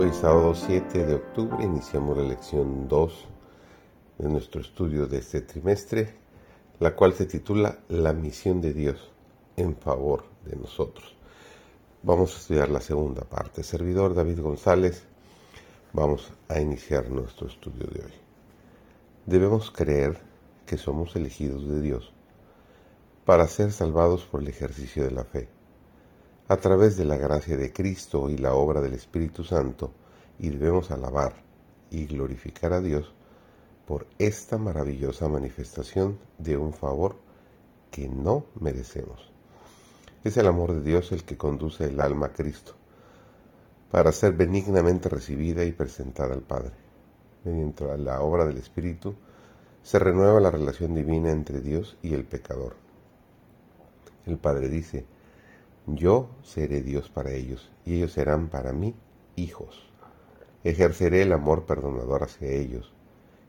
Hoy sábado 7 de octubre iniciamos la lección 2 de nuestro estudio de este trimestre, la cual se titula La misión de Dios en favor de nosotros. Vamos a estudiar la segunda parte. Servidor David González, vamos a iniciar nuestro estudio de hoy. Debemos creer que somos elegidos de Dios para ser salvados por el ejercicio de la fe a través de la gracia de Cristo y la obra del Espíritu Santo, y debemos alabar y glorificar a Dios por esta maravillosa manifestación de un favor que no merecemos. Es el amor de Dios el que conduce el alma a Cristo, para ser benignamente recibida y presentada al Padre. Mediante la obra del Espíritu se renueva la relación divina entre Dios y el pecador. El Padre dice, yo seré Dios para ellos, y ellos serán para mí hijos. Ejerceré el amor perdonador hacia ellos,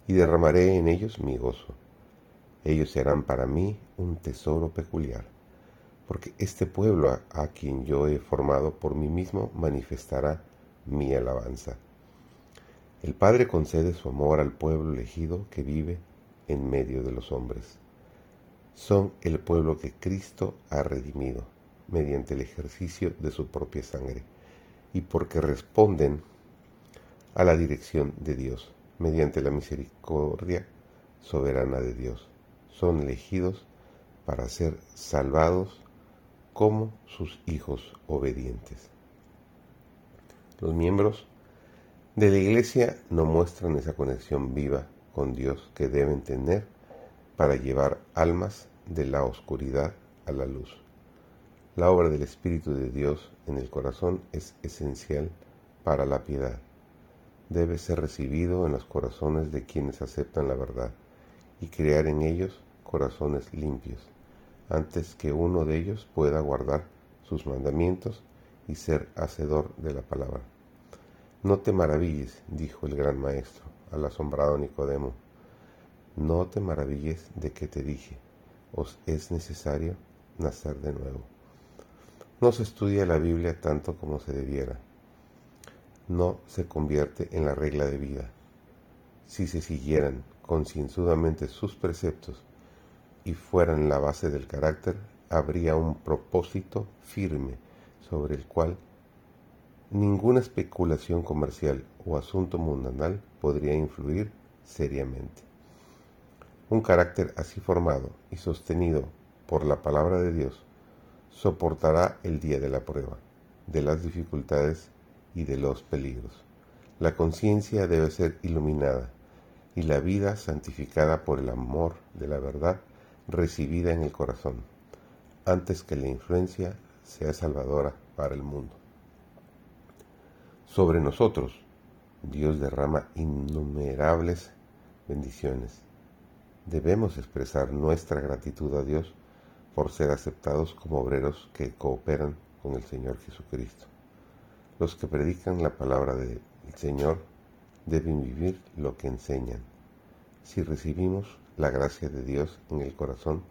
y derramaré en ellos mi gozo. Ellos serán para mí un tesoro peculiar, porque este pueblo a, quien yo he formado por mí mismo manifestará mi alabanza. El Padre concede su amor al pueblo elegido que vive en medio de los hombres. Son el pueblo que Cristo ha redimido mediante el ejercicio de su propia sangre y porque responden a la dirección de Dios mediante la misericordia soberana de Dios. Son elegidos para ser salvados como sus hijos obedientes. Los miembros de la iglesia no muestran esa conexión viva con Dios que deben tener para llevar almas de la oscuridad a la luz. La obra del Espíritu de Dios en el corazón es esencial para la piedad. Debe ser recibido en los corazones de quienes aceptan la verdad y crear en ellos corazones limpios, antes que uno de ellos pueda guardar sus mandamientos y ser hacedor de la palabra. No te maravilles, dijo el gran maestro al asombrado Nicodemo, no te maravilles de que te dije, os es necesario nacer de nuevo. No se estudia la Biblia tanto como se debiera. No se convierte en la regla de vida. Si se siguieran concienzudamente sus preceptos y fueran la base del carácter, habría un propósito firme sobre el cual ninguna especulación comercial o asunto mundanal podría influir seriamente. Un carácter así formado y sostenido por la palabra de Dios soportará el día de la prueba, de las dificultades y de los peligros. La conciencia debe ser iluminada y la vida santificada por el amor de la verdad recibida en el corazón, antes que la influencia sea salvadora para el mundo. Sobre nosotros, Dios derrama innumerables bendiciones. Debemos expresar nuestra gratitud a Dios por ser aceptados como obreros que cooperan con el Señor Jesucristo. Los que predican la palabra del Señor deben vivir lo que enseñan. Si recibimos la gracia de Dios en el corazón,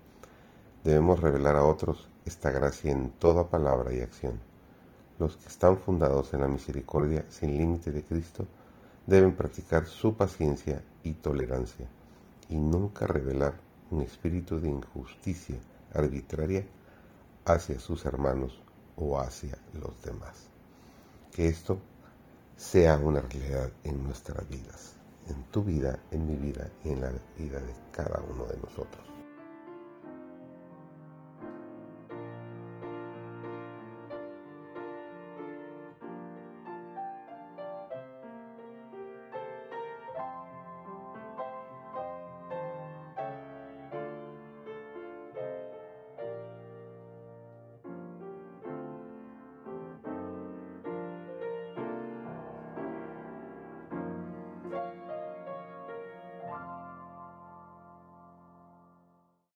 debemos revelar a otros esta gracia en toda palabra y acción. Los que están fundados en la misericordia sin límite de Cristo deben practicar su paciencia y tolerancia y nunca revelar un espíritu de injusticia arbitraria hacia sus hermanos o hacia los demás. Que esto sea una realidad en nuestras vidas, en tu vida, en mi vida y en la vida de cada uno de nosotros.